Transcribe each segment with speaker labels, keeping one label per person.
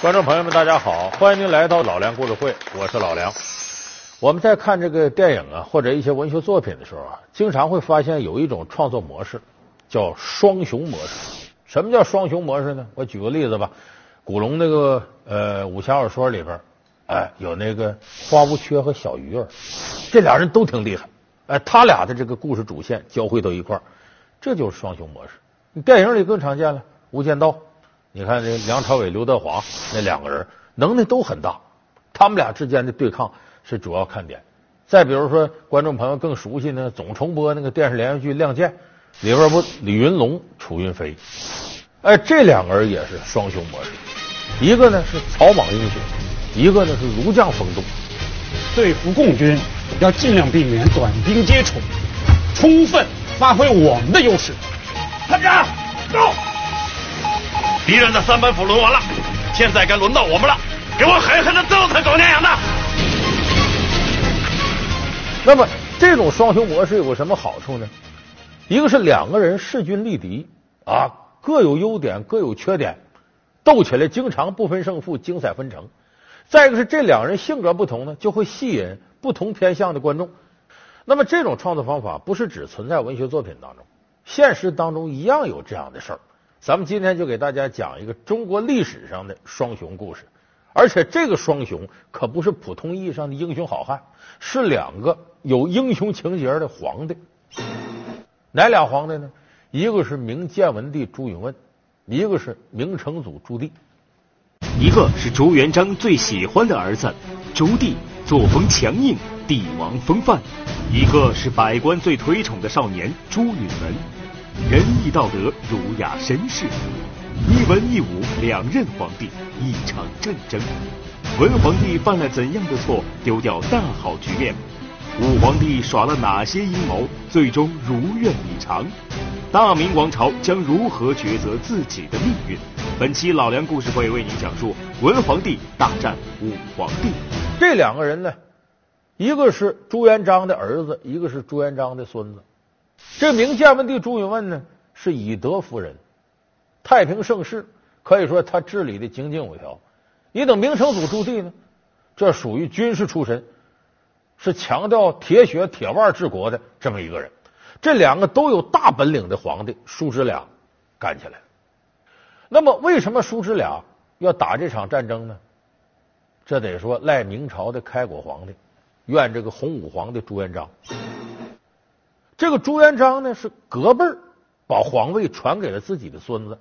Speaker 1: 观众朋友们，大家好，欢迎您来到老梁故事会，我是老梁。我们在看这个电影啊，或者一些文学作品的时候啊，经常会发现有一种创作模式叫双雄模式。什么叫双雄模式呢？我举个例子吧，古龙那个呃武侠小说里边，哎，有那个花无缺和小鱼儿，这俩人都挺厉害，哎，他俩的这个故事主线交汇到一块儿，这就是双雄模式。电影里更常见了，《无间道》。你看这梁朝伟、刘德华那两个人能耐都很大，他们俩之间的对抗是主要看点。再比如说，观众朋友更熟悉呢，总重播那个电视连续剧《亮剑》里边不李云龙、楚云飞，哎，这两个人也是双雄模式，一个呢是草莽英雄，一个呢是儒将风度。
Speaker 2: 对付共军要尽量避免短兵接触，充分发挥我们的优势。
Speaker 3: 团长，走！敌人的三板斧轮完了，现在该轮到我们了，给我狠狠的揍他狗娘养的！
Speaker 1: 那么这种双雄模式有个什么好处呢？一个是两个人势均力敌啊，各有优点，各有缺点，斗起来经常不分胜负，精彩纷呈。再一个是这两人性格不同呢，就会吸引不同偏向的观众。那么这种创作方法不是只存在文学作品当中，现实当中一样有这样的事儿。咱们今天就给大家讲一个中国历史上的双雄故事，而且这个双雄可不是普通意义上的英雄好汉，是两个有英雄情节的皇帝。哪俩皇帝呢？一个是明建文帝朱允炆，一个是明成祖朱棣。
Speaker 4: 一个是朱元璋最喜欢的儿子朱棣，作风强硬，帝王风范；一个是百官最推崇的少年朱允炆。仁义道德，儒雅绅士，一文一武两任皇帝，一场战争。文皇帝犯了怎样的错，丢掉大好局面？武皇帝耍了哪些阴谋，最终如愿以偿？大明王朝将如何抉择自己的命运？本期老梁故事会为您讲述文皇帝大战武皇帝。
Speaker 1: 这两个人呢，一个是朱元璋的儿子，一个是朱元璋的孙子。这明建文帝朱允炆呢，是以德服人，太平盛世，可以说他治理的井井有条。你等明成祖朱棣呢，这属于军事出身，是强调铁血铁腕治国的这么一个人。这两个都有大本领的皇帝，叔侄俩干起来。那么，为什么叔侄俩要打这场战争呢？这得说赖明朝的开国皇帝，怨这个洪武皇帝朱元璋。这个朱元璋呢是隔辈儿把皇位传给了自己的孙子。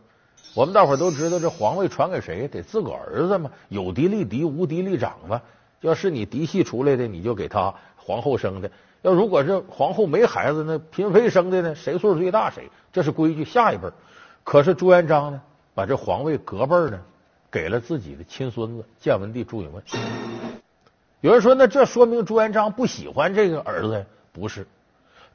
Speaker 1: 我们大伙儿都知道，这皇位传给谁？得自个儿子嘛，有嫡立嫡，无嫡立长嘛。要是你嫡系出来的，你就给他皇后生的；要如果是皇后没孩子，那嫔妃生的呢，谁岁数最大谁。这是规矩，下一辈儿。可是朱元璋呢，把这皇位隔辈儿呢给了自己的亲孙子建文帝朱允炆。有人说，那这说明朱元璋不喜欢这个儿子？不是。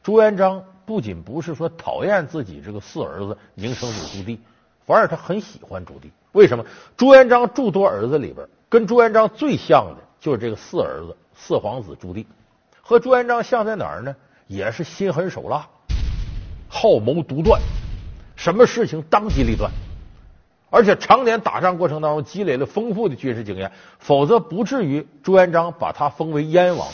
Speaker 1: 朱元璋不仅不是说讨厌自己这个四儿子明成祖朱棣，反而他很喜欢朱棣。为什么？朱元璋诸多儿子里边，跟朱元璋最像的就是这个四儿子四皇子朱棣。和朱元璋像在哪儿呢？也是心狠手辣，好谋独断，什么事情当机立断，而且常年打仗过程当中积累了丰富的军事经验，否则不至于朱元璋把他封为燕王。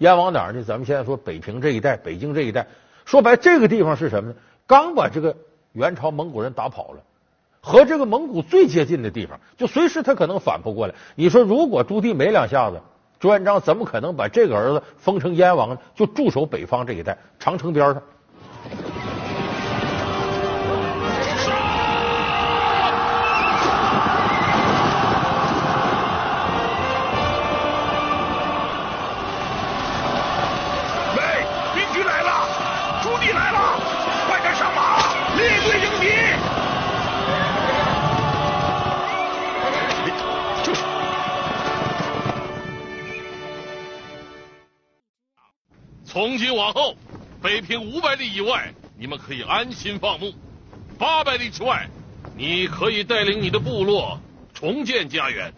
Speaker 1: 燕王哪儿呢？咱们现在说北平这一带，北京这一带，说白这个地方是什么呢？刚把这个元朝蒙古人打跑了，和这个蒙古最接近的地方，就随时他可能反扑过来。你说如果朱棣没两下子，朱元璋怎么可能把这个儿子封成燕王呢？就驻守北方这一带，长城边上。
Speaker 3: 从今往后，北平五百里以外，你们可以安心放牧；八百里之外，你可以带领你的部落重建家园。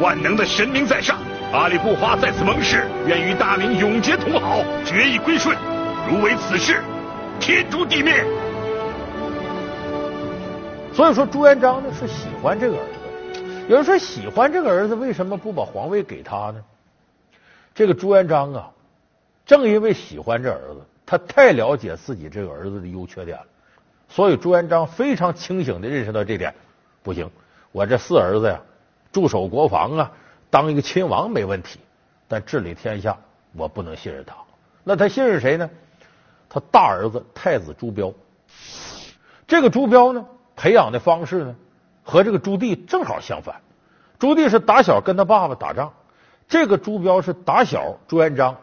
Speaker 5: 万能的神明在上，阿里不花在此盟誓，愿与大明永结同好，决一归顺。如为此事，天诛地灭。
Speaker 1: 所以说朱元璋呢是喜欢这个儿子。有人说喜欢这个儿子，为什么不把皇位给他呢？这个朱元璋啊，正因为喜欢这儿子，他太了解自己这个儿子的优缺点了，所以朱元璋非常清醒的认识到这点。不行，我这四儿子呀，驻守国防啊，当一个亲王没问题，但治理天下我不能信任他。那他信任谁呢？他大儿子太子朱标。这个朱标呢？培养的方式呢，和这个朱棣正好相反。朱棣是打小跟他爸爸打仗，这个朱标是打小朱元璋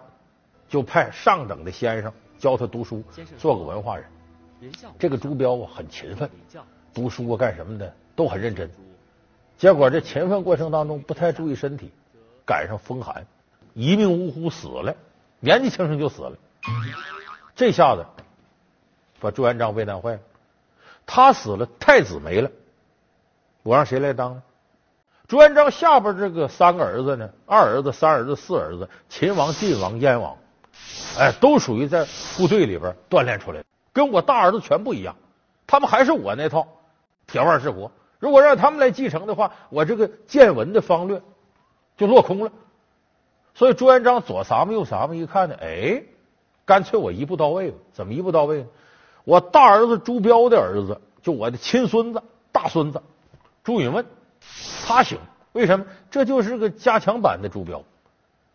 Speaker 1: 就派上等的先生教他读书，做个文化人。这个朱标啊很勤奋，读书啊干什么的都很认真。结果这勤奋过程当中不太注意身体，赶上风寒，一命呜呼死了，年纪轻轻就死了。这下子把朱元璋为难坏了。他死了，太子没了，我让谁来当呢？朱元璋下边这个三个儿子呢，二儿子、三儿子、四儿子，秦王、晋王、燕王，哎，都属于在部队里边锻炼出来的，跟我大儿子全不一样。他们还是我那套铁腕治国。如果让他们来继承的话，我这个建文的方略就落空了。所以朱元璋左撒么右撒么，一看呢，哎，干脆我一步到位吧。怎么一步到位呢？我大儿子朱标的儿子，就我的亲孙子、大孙子朱允炆，他行。为什么？这就是个加强版的朱标，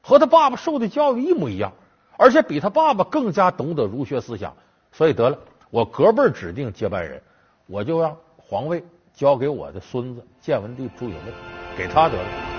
Speaker 1: 和他爸爸受的教育一模一样，而且比他爸爸更加懂得儒学思想。所以得了，我隔辈指定接班人，我就让皇位交给我的孙子建文帝朱允炆，给他得了。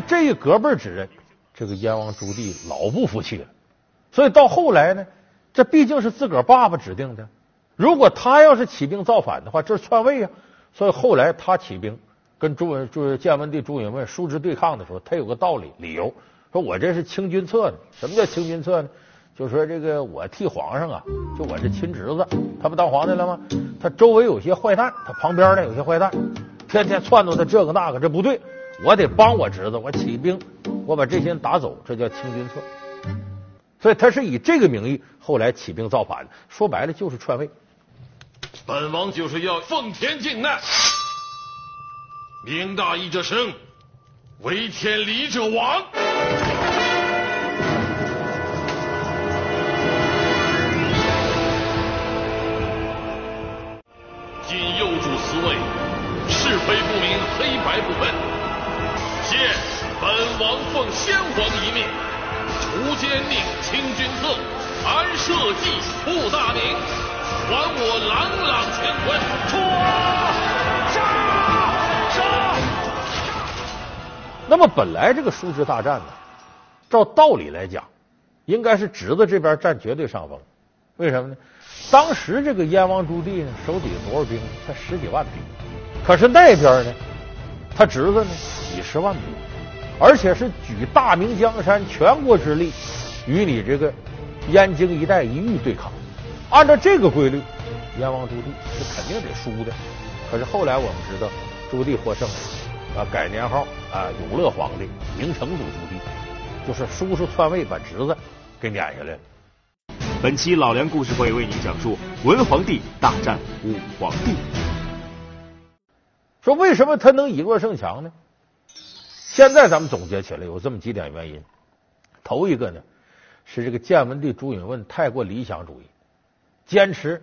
Speaker 1: 这一隔辈之人，这个燕王朱棣老不服气了。所以到后来呢，这毕竟是自个儿爸爸指定的，如果他要是起兵造反的话，这是篡位呀。所以后来他起兵跟朱文朱建文帝朱允炆叔侄对抗的时候，他有个道理理由，说我这是清君侧呢。什么叫清君侧呢？就说这个我替皇上啊，就我这亲侄子，他不当皇帝了吗？他周围有些坏蛋，他旁边呢有些坏蛋，天天撺掇他这个那个，这不对。我得帮我侄子，我起兵，我把这些人打走，这叫清君侧。所以他是以这个名义后来起兵造反，说白了就是篡位。
Speaker 3: 本王就是要奉天靖难，明大义者生，为天理者亡。奉先皇遗命，除奸佞，清君侧，安社稷，布大明，还我朗朗乾坤。出杀杀！
Speaker 1: 那么本来这个叔侄大战呢，照道理来讲，应该是侄子这边占绝对上风。为什么呢？当时这个燕王朱棣呢，手底下多少兵？才十几万兵。可是那边呢？他侄子呢，几十万兵，而且是举大明江山全国之力与你这个燕京一带一域对抗。按照这个规律，燕王朱棣是肯定得输的。可是后来我们知道，朱棣获胜了，啊，改年号啊，永乐皇帝，明成祖朱棣，就是叔叔篡位把侄子给撵下来了。
Speaker 4: 本期老梁故事会为您讲述文皇帝大战武皇帝。
Speaker 1: 说为什么他能以弱胜强呢？现在咱们总结起来有这么几点原因。头一个呢是这个建文帝朱允炆太过理想主义，坚持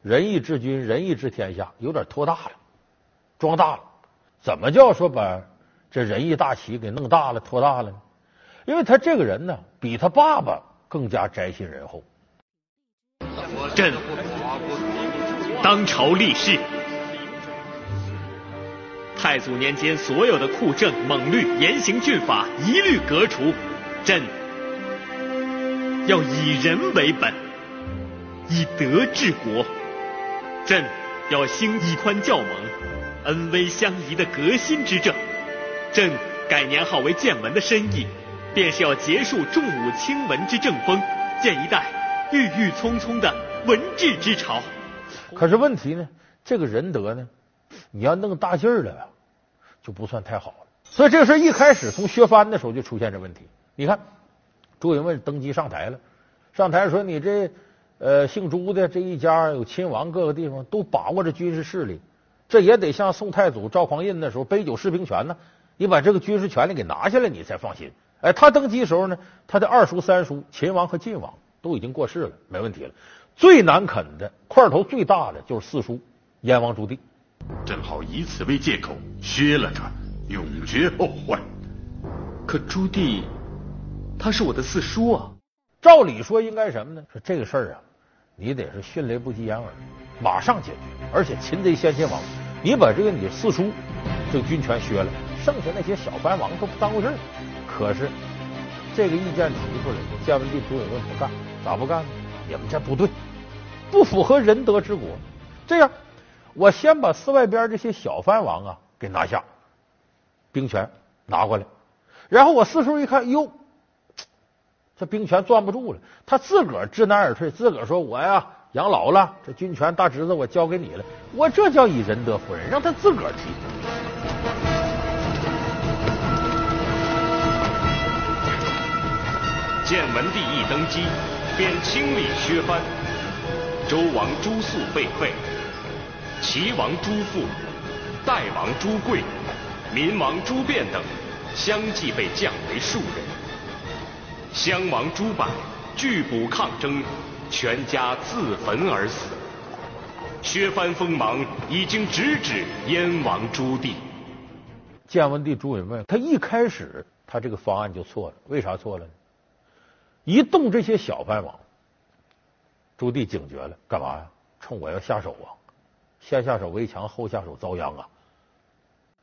Speaker 1: 仁义治军、仁义治天下，有点拖大了，装大了。怎么叫说把这仁义大旗给弄大了、拖大了呢？因为他这个人呢，比他爸爸更加宅心仁厚。
Speaker 4: 朕当朝立誓。太祖年间所有的酷政猛律、严刑峻法一律革除，朕要以人为本，以德治国。朕要兴义宽教盟、恩威相宜的革新之政。朕改年号为建文的深意，便是要结束重武轻文之政风，建一代郁郁葱葱的文治之朝。
Speaker 1: 可是问题呢，这个仁德呢，你要弄大劲儿了，就不算太好了。所以这个事一开始从削藩的时候就出现这问题。你看，朱允炆登基上台了，上台说你这呃姓朱的这一家有亲王，各个地方都把握着军事势力，这也得像宋太祖赵匡胤那时候杯酒释兵权呢。你把这个军事权力给拿下来，你才放心。哎，他登基时候呢，他的二叔、三叔秦王和晋王都已经过世了，没问题了。最难啃的块头最大的就是四叔燕王朱棣，
Speaker 5: 正好以此为借口削了他，永绝后患。
Speaker 4: 可朱棣他是我的四叔啊，
Speaker 1: 照理说应该什么呢？说这个事儿啊，你得是迅雷不及掩耳，马上解决。而且擒贼先擒王，你把这个你四叔这个军权削了。剩下那些小藩王都不当回事儿，可是这个意见提出来，建文帝朱允炆不干，咋不干呢？你们这不对，不符合仁德之国。这样，我先把寺外边这些小藩王啊给拿下，兵权拿过来，然后我四叔一看，哟，这兵权攥不住了，他自个儿知难而退，自个儿说：“我呀养老了，这军权大侄子我交给你了。”我这叫以仁德服人，让他自个儿提。
Speaker 4: 建文帝一登基，便清理削藩，周王朱肃被废，齐王朱富、代王朱贵、民王朱变等相继被降为庶人，襄王朱柏拒捕抗争，全家自焚而死。削藩锋芒已经直指燕王朱棣。
Speaker 1: 建文帝朱允炆，他一开始他这个方案就错了，为啥错了呢？一动这些小藩王，朱棣警觉了，干嘛呀？冲我要下手啊！先下手为强，后下手遭殃啊！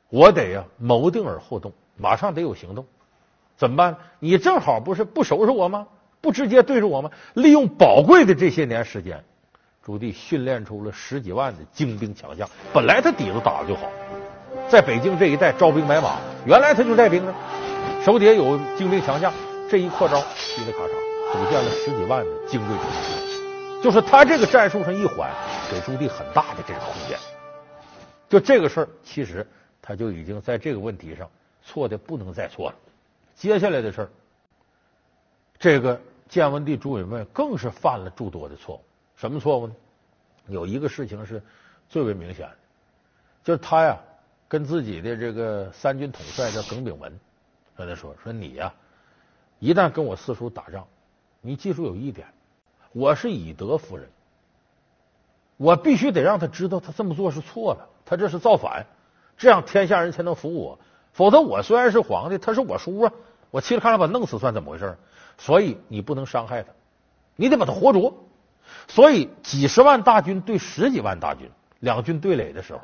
Speaker 1: 我得呀，谋定而后动，马上得有行动。怎么办？你正好不是不收拾我吗？不直接对着我吗？利用宝贵的这些年时间，朱棣训练出了十几万的精兵强将。本来他底子打的就好，在北京这一带招兵买马，原来他就带兵呢，手底下有精兵强将。这一扩招，噼里咔嚓，组建了十几万的精锐中军。就是他这个战术上一缓，给朱棣很大的这个空间。就这个事儿，其实他就已经在这个问题上错的不能再错了。接下来的事儿，这个建文帝朱允炆更是犯了诸多的错误。什么错误呢？有一个事情是最为明显的，就是他呀跟自己的这个三军统帅叫耿炳文跟他说：“说你呀。”一旦跟我四叔打仗，你记住有一点，我是以德服人，我必须得让他知道他这么做是错了，他这是造反，这样天下人才能服我。否则我虽然是皇帝，他是我叔啊，我嘁哩喀嚓把弄死算怎么回事？所以你不能伤害他，你得把他活捉。所以几十万大军对十几万大军，两军对垒的时候，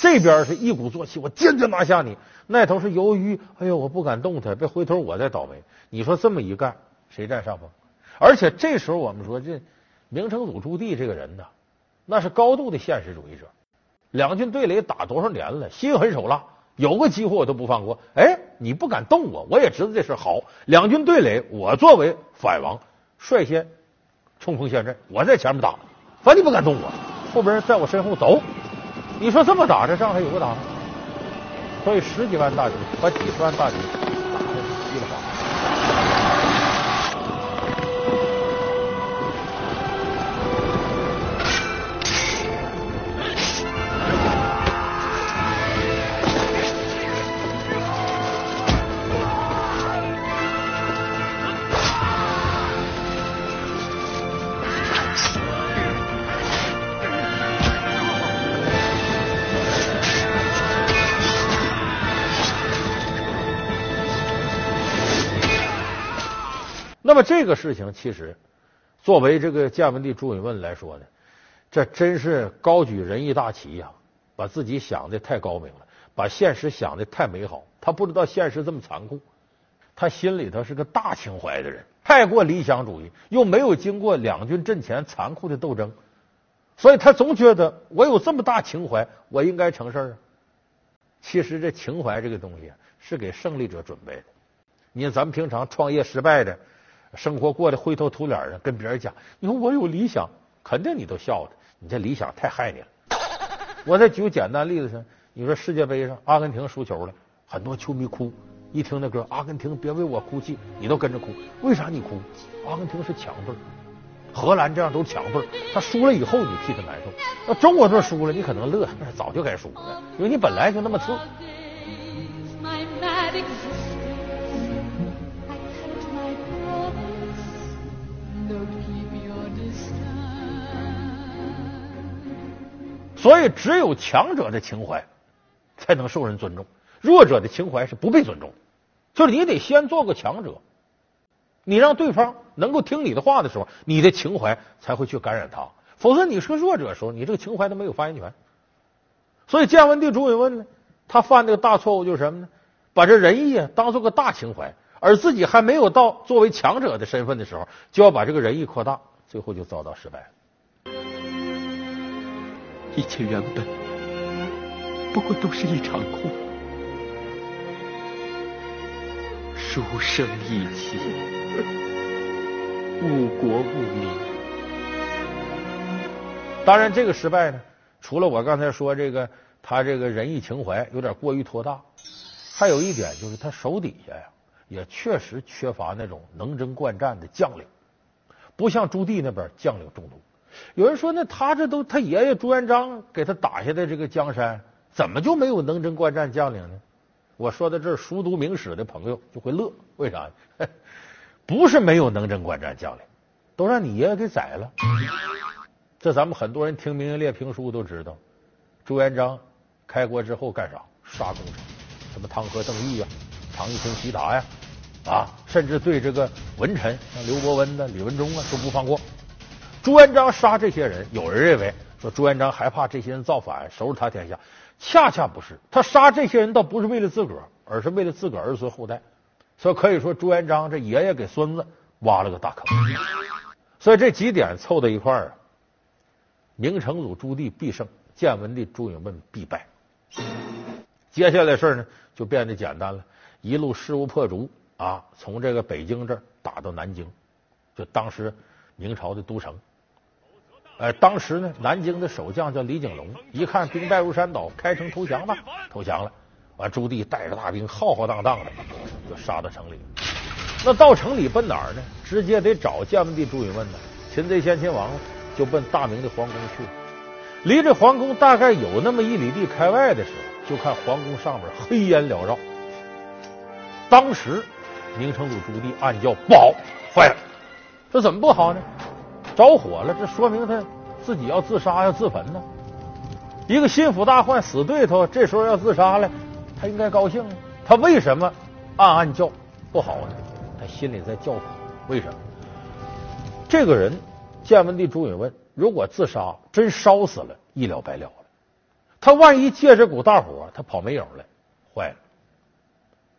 Speaker 1: 这边是一鼓作气，我坚决拿下你。那头是由于，哎呦，我不敢动他，别回头我再倒霉。你说这么一干，谁占上风？而且这时候我们说，这明成祖朱棣这个人呢，那是高度的现实主义者。两军对垒打多少年了，心狠手辣，有个机会我都不放过。哎，你不敢动我，我也知道这事好。两军对垒，我作为反王，率先冲锋陷阵，我在前面打，反正你不敢动我，后边人在我身后走。你说这么打，这仗还有个打吗？所以十几万大军和几十万大军那么这个事情，其实作为这个建文帝朱允炆来说呢，这真是高举仁义大旗呀，把自己想的太高明了，把现实想的太美好。他不知道现实这么残酷，他心里头是个大情怀的人，太过理想主义，又没有经过两军阵前残酷的斗争，所以他总觉得我有这么大情怀，我应该成事儿啊。其实这情怀这个东西是给胜利者准备的。你看咱们平常创业失败的，生活过得灰头土脸的，跟别人讲，你说我有理想，肯定你都笑他，你这理想太害你了。我再举个简单例子，你说世界杯上阿根廷输球了，很多球迷哭，一听那歌，阿根廷别为我哭泣，你都跟着哭，为啥你哭？阿根廷是强队，荷兰这样都是强队，他输了以后你替他难受，那中国队输了你可能乐，那早就该输了，因为你本来就那么次。所以，只有强者的情怀才能受人尊重，弱者的情怀是不被尊重。就是你得先做个强者，你让对方能够听你的话的时候，你的情怀才会去感染他。否则，你是个弱者的时候，你这个情怀都没有发言权。所以，建文帝朱允炆呢，他犯这个大错误就是什么呢？把这仁义啊当做个大情怀，而自己还没有到作为强者的身份的时候，就要把这个仁义扩大，最后就遭到失败了。
Speaker 6: 一切原本不过都是一场空，书生意气，误国误民。
Speaker 1: 当然，这个失败呢，除了我刚才说这个，他这个仁义情怀有点过于托大，还有一点就是他手底下呀，也确实缺乏那种能征惯战的将领，不像朱棣那边将领众多。有人说，那他这都他爷爷朱元璋给他打下的这个江山，怎么就没有能征惯战将领呢？我说到这儿，熟读明史的朋友就会乐，为啥？不是没有能征惯战将领，都让你爷爷给宰了。这咱们很多人听《明英烈评书》都知道，朱元璋开国之后干啥？杀功臣，什么汤和邓毅呀、唐一坤、徐达呀，啊，甚至对这个文臣，像刘伯温的、李文忠啊，都不放过。朱元璋杀这些人，有人认为说朱元璋害怕这些人造反，收拾他天下，恰恰不是。他杀这些人倒不是为了自个儿，而是为了自个儿儿孙后代。所以可以说，朱元璋这爷爷给孙子挖了个大坑。所以这几点凑到一块儿，明成祖朱棣必胜，建文帝朱允炆必败。接下来事儿呢，就变得简单了，一路势如破竹啊，从这个北京这儿打到南京，就当时明朝的都城。呃，当时呢，南京的守将叫李景龙，一看兵败如山倒，开城投降吧，投降了。完，朱棣带着大兵浩浩荡荡的就杀到城里。那到城里奔哪儿呢？直接得找建文帝朱允炆呢。擒贼先擒王，就奔大明的皇宫去了。离这皇宫大概有那么一里地开外的时候，就看皇宫上面黑烟缭绕。当时明成祖朱棣暗叫不好，坏了，这怎么不好呢？着火了，这说明他自己要自杀要自焚呢。一个心腹大患死对头，这时候要自杀了，他应该高兴啊。他为什么暗暗叫不好呢？他心里在叫苦。为什么？这个人建文帝朱允炆，如果自杀真烧死了，一了百了了。他万一借这股大火，他跑没影了，坏了。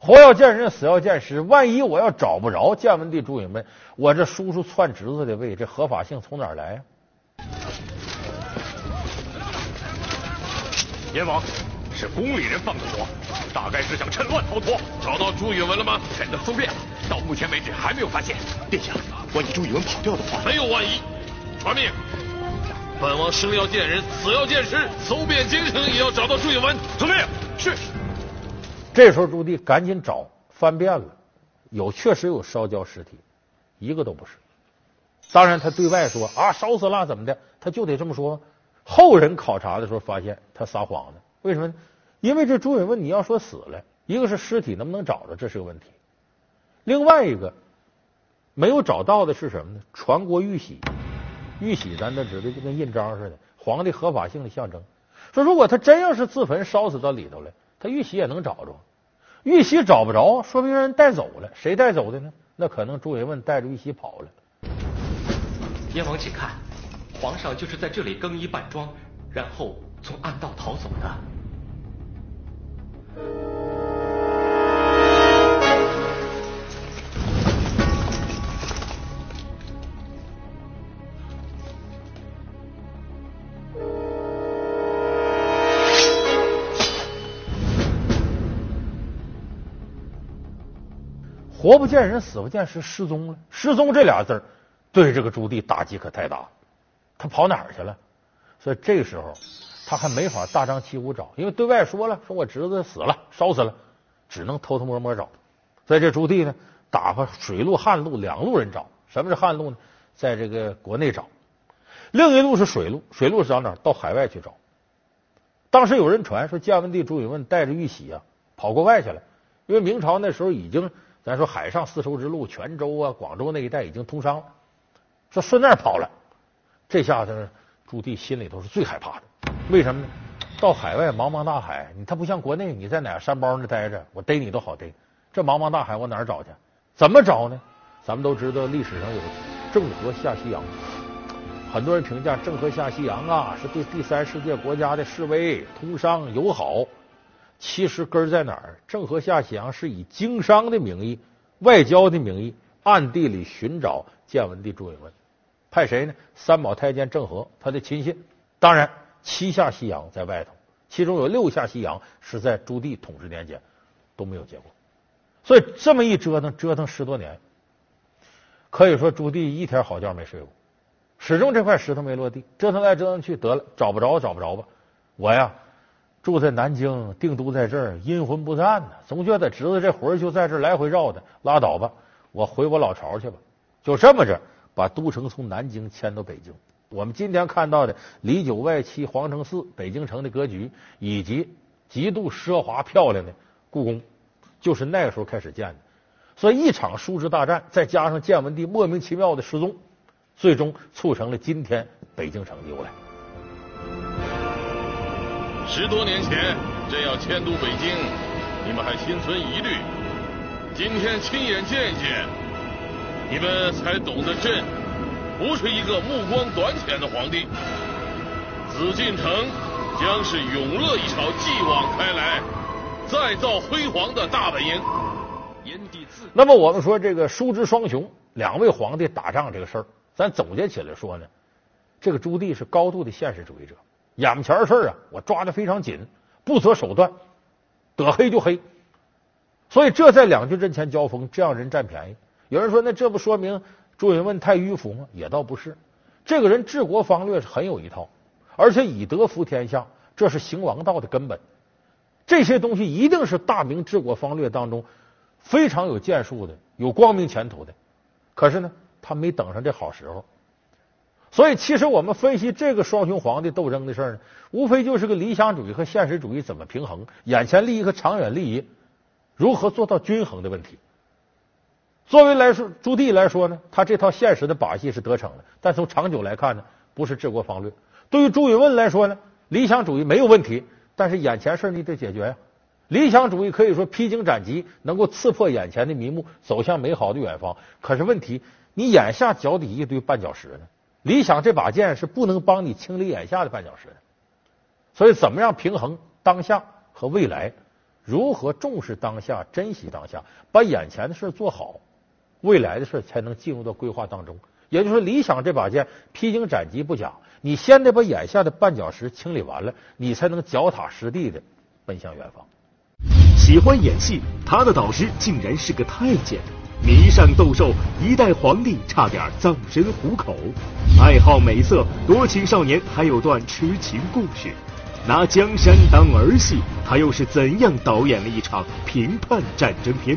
Speaker 1: 活要见人，死要见尸。万一我要找不着建文帝朱允炆，我这叔叔篡侄子的位，这合法性从哪儿来呀？
Speaker 3: 阎王，是宫里人放的火，大概是想趁乱逃脱。找到朱允炆了吗？
Speaker 7: 臣的搜遍了，到目前为止还没有发现。殿下，万一朱允炆跑掉的话，
Speaker 3: 没有万一。传命，本王生要见人，死要见尸，搜遍京城也要找到朱允炆。
Speaker 7: 遵命。
Speaker 3: 是。
Speaker 1: 这时候朱棣赶紧找，翻遍了，有确实有烧焦尸体，一个都不是。当然他对外说啊烧死了怎么的，他就得这么说。后人考察的时候发现他撒谎了，为什么呢？因为这朱允炆你要说死了，一个是尸体能不能找着，这是个问题；另外一个没有找到的是什么呢？传国玉玺，玉玺咱都知道就跟印章似的，皇帝合法性的象征。说如果他真要是自焚烧死到里头了。他玉玺也能找着，玉玺找不着，说明人带走了。谁带走的呢？那可能朱允炆带着玉玺跑了。
Speaker 6: 燕王，请看，皇上就是在这里更衣扮装，然后从暗道逃走的。
Speaker 1: 活不见人，死不见尸，失踪了。失踪这俩字儿，对这个朱棣打击可太大。他跑哪儿去了？所以这个时候他还没法大张旗鼓找，因为对外说了，说我侄子死了，烧死了，只能偷偷摸摸找。在这朱棣呢，打发水路、旱路两路人找。什么是旱路呢？在这个国内找。另一路是水路，水路是找哪儿？到海外去找。当时有人传说，建文帝朱允炆带着玉玺啊，跑国外去了。因为明朝那时候已经，咱说海上丝绸之路，泉州啊、广州那一带已经通商了，说顺那儿跑了。这下子朱棣心里头是最害怕的。为什么呢？到海外茫茫大海，你他不像国内，你在哪个山包那待着，我逮你都好逮。这茫茫大海，我哪儿找去？怎么找呢？咱们都知道历史上有郑和下西洋。很多人评价郑和下西洋啊，是对第三世界国家的示威、通商友好。其实根儿在哪儿？郑和下西洋是以经商的名义、外交的名义，暗地里寻找建文帝朱允炆，派谁呢？三宝太监郑和，他的亲信。当然，七下西洋在外头，其中有六下西洋是在朱棣统治年间都没有结果。所以这么一折腾，折腾十多年，可以说朱棣一天好觉没睡过。始终这块石头没落地，折腾来折腾去，得了，找不着，找不着吧？我呀，住在南京，定都在这儿，阴魂不散呢，总觉得侄子这魂就在这儿来回绕的，拉倒吧，我回我老巢去吧。就这么着，把都城从南京迁到北京。我们今天看到的里九外七皇城四北京城的格局，以及极度奢华漂亮的故宫，就是那个时候开始建的。所以一场叔侄大战，再加上建文帝莫名其妙的失踪。最终促成了今天北京城的由来。
Speaker 3: 十多年前，朕要迁都北京，你们还心存疑虑。今天亲眼见一见，你们才懂得朕不是一个目光短浅的皇帝。紫禁城将是永乐一朝继往开来，再造辉煌的大本营。
Speaker 1: 那么我们说这个叔侄双雄，两位皇帝打仗这个事儿。咱总结起来说呢，这个朱棣是高度的现实主义者，眼前的事啊，我抓的非常紧，不择手段，得黑就黑。所以这在两军阵前交锋，这样人占便宜。有人说，那这不说明朱允炆太迂腐吗？也倒不是，这个人治国方略是很有一套，而且以德服天下，这是行王道的根本。这些东西一定是大明治国方略当中非常有建树的、有光明前途的。可是呢？他没等上这好时候，所以其实我们分析这个双雄皇帝斗争的事儿呢，无非就是个理想主义和现实主义怎么平衡，眼前利益和长远利益如何做到均衡的问题。作为来说，朱棣来说呢，他这套现实的把戏是得逞了，但从长久来看呢，不是治国方略。对于朱允炆来说呢，理想主义没有问题，但是眼前事你得解决呀。理想主义可以说披荆斩棘，能够刺破眼前的迷雾，走向美好的远方。可是问题。你眼下脚底一堆绊脚石呢？理想这把剑是不能帮你清理眼下的绊脚石的。所以，怎么样平衡当下和未来？如何重视当下、珍惜当下，把眼前的事做好，未来的事才能进入到规划当中。也就是说，理想这把剑披荆斩棘不假，你先得把眼下的绊脚石清理完了，你才能脚踏实地的奔向远方。
Speaker 4: 喜欢演戏，他的导师竟然是个太监。迷上斗兽，一代皇帝差点葬身虎口；爱好美色，多情少年还有段痴情故事。拿江山当儿戏，他又是怎样导演了一场评判战争片？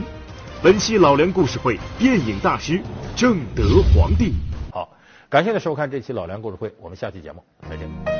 Speaker 4: 本期老梁故事会，电影大师正德皇帝。
Speaker 1: 好，感谢您收看这期老梁故事会，我们下期节目再见。